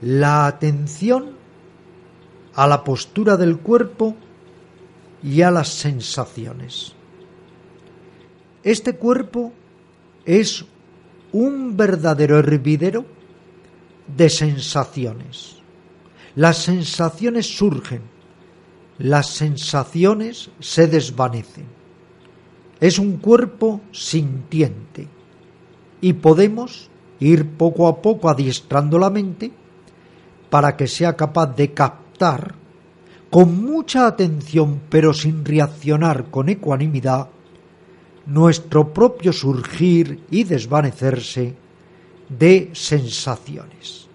la atención a la postura del cuerpo y a las sensaciones. Este cuerpo es un verdadero hervidero de sensaciones. Las sensaciones surgen, las sensaciones se desvanecen. Es un cuerpo sintiente y podemos ir poco a poco adiestrando la mente para que sea capaz de captar con mucha atención pero sin reaccionar con ecuanimidad nuestro propio surgir y desvanecerse de sensaciones.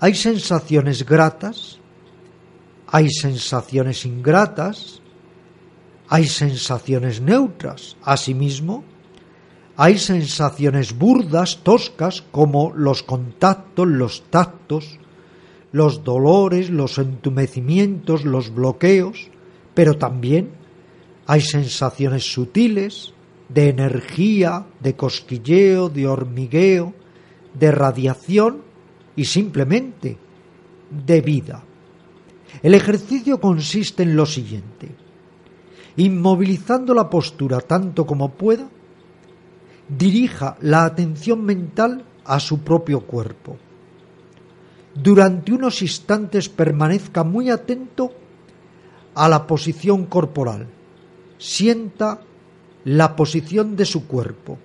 Hay sensaciones gratas, hay sensaciones ingratas, hay sensaciones neutras. Asimismo, hay sensaciones burdas, toscas, como los contactos, los tactos, los dolores, los entumecimientos, los bloqueos, pero también hay sensaciones sutiles de energía, de cosquilleo, de hormigueo, de radiación y simplemente de vida. El ejercicio consiste en lo siguiente. Inmovilizando la postura tanto como pueda, dirija la atención mental a su propio cuerpo. Durante unos instantes permanezca muy atento a la posición corporal. Sienta la posición de su cuerpo,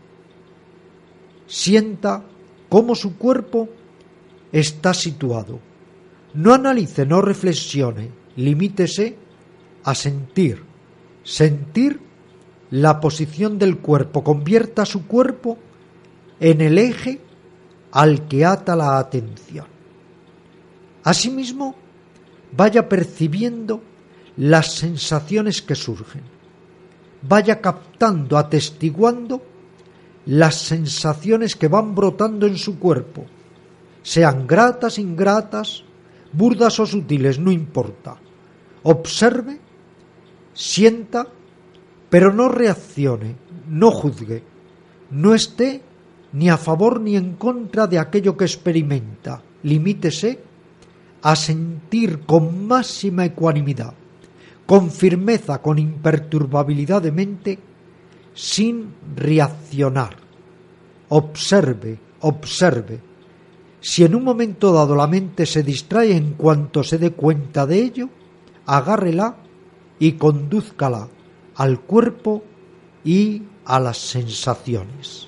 sienta cómo su cuerpo está situado. No analice, no reflexione, limítese a sentir, sentir la posición del cuerpo, convierta su cuerpo en el eje al que ata la atención. Asimismo, vaya percibiendo las sensaciones que surgen vaya captando, atestiguando las sensaciones que van brotando en su cuerpo, sean gratas, ingratas, burdas o sutiles, no importa. Observe, sienta, pero no reaccione, no juzgue, no esté ni a favor ni en contra de aquello que experimenta. Limítese a sentir con máxima ecuanimidad con firmeza, con imperturbabilidad de mente, sin reaccionar. Observe, observe. Si en un momento dado la mente se distrae en cuanto se dé cuenta de ello, agárrela y condúzcala al cuerpo y a las sensaciones.